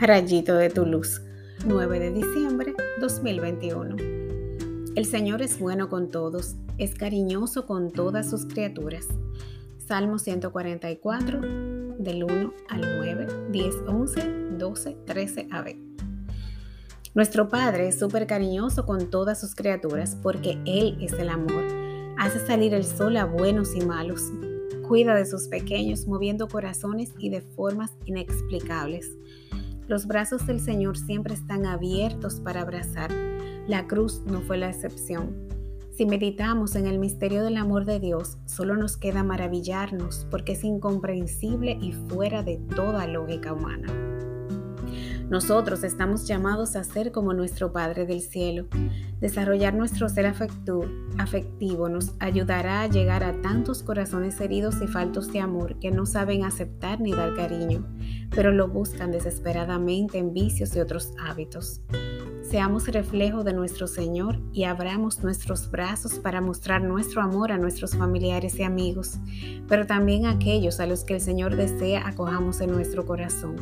rayito de tu luz. 9 de diciembre 2021. El Señor es bueno con todos, es cariñoso con todas sus criaturas. Salmo 144, del 1 al 9, 10, 11, 12, 13 a B. Nuestro Padre es súper cariñoso con todas sus criaturas porque Él es el amor. Hace salir el sol a buenos y malos. Cuida de sus pequeños moviendo corazones y de formas inexplicables. Los brazos del Señor siempre están abiertos para abrazar. La cruz no fue la excepción. Si meditamos en el misterio del amor de Dios, solo nos queda maravillarnos porque es incomprensible y fuera de toda lógica humana. Nosotros estamos llamados a ser como nuestro Padre del Cielo. Desarrollar nuestro ser afectivo nos ayudará a llegar a tantos corazones heridos y faltos de amor que no saben aceptar ni dar cariño, pero lo buscan desesperadamente en vicios y otros hábitos. Seamos reflejo de nuestro Señor y abramos nuestros brazos para mostrar nuestro amor a nuestros familiares y amigos, pero también a aquellos a los que el Señor desea acojamos en nuestro corazón.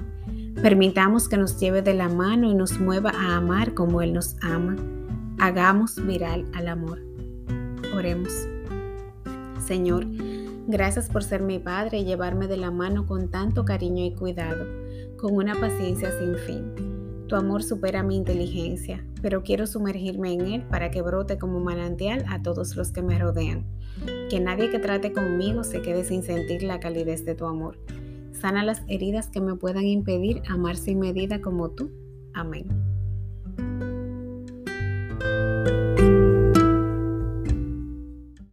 Permitamos que nos lleve de la mano y nos mueva a amar como Él nos ama. Hagamos viral al amor. Oremos. Señor, gracias por ser mi Padre y llevarme de la mano con tanto cariño y cuidado, con una paciencia sin fin. Tu amor supera mi inteligencia, pero quiero sumergirme en él para que brote como manantial a todos los que me rodean. Que nadie que trate conmigo se quede sin sentir la calidez de tu amor. Sana las heridas que me puedan impedir amar sin medida como tú. Amén.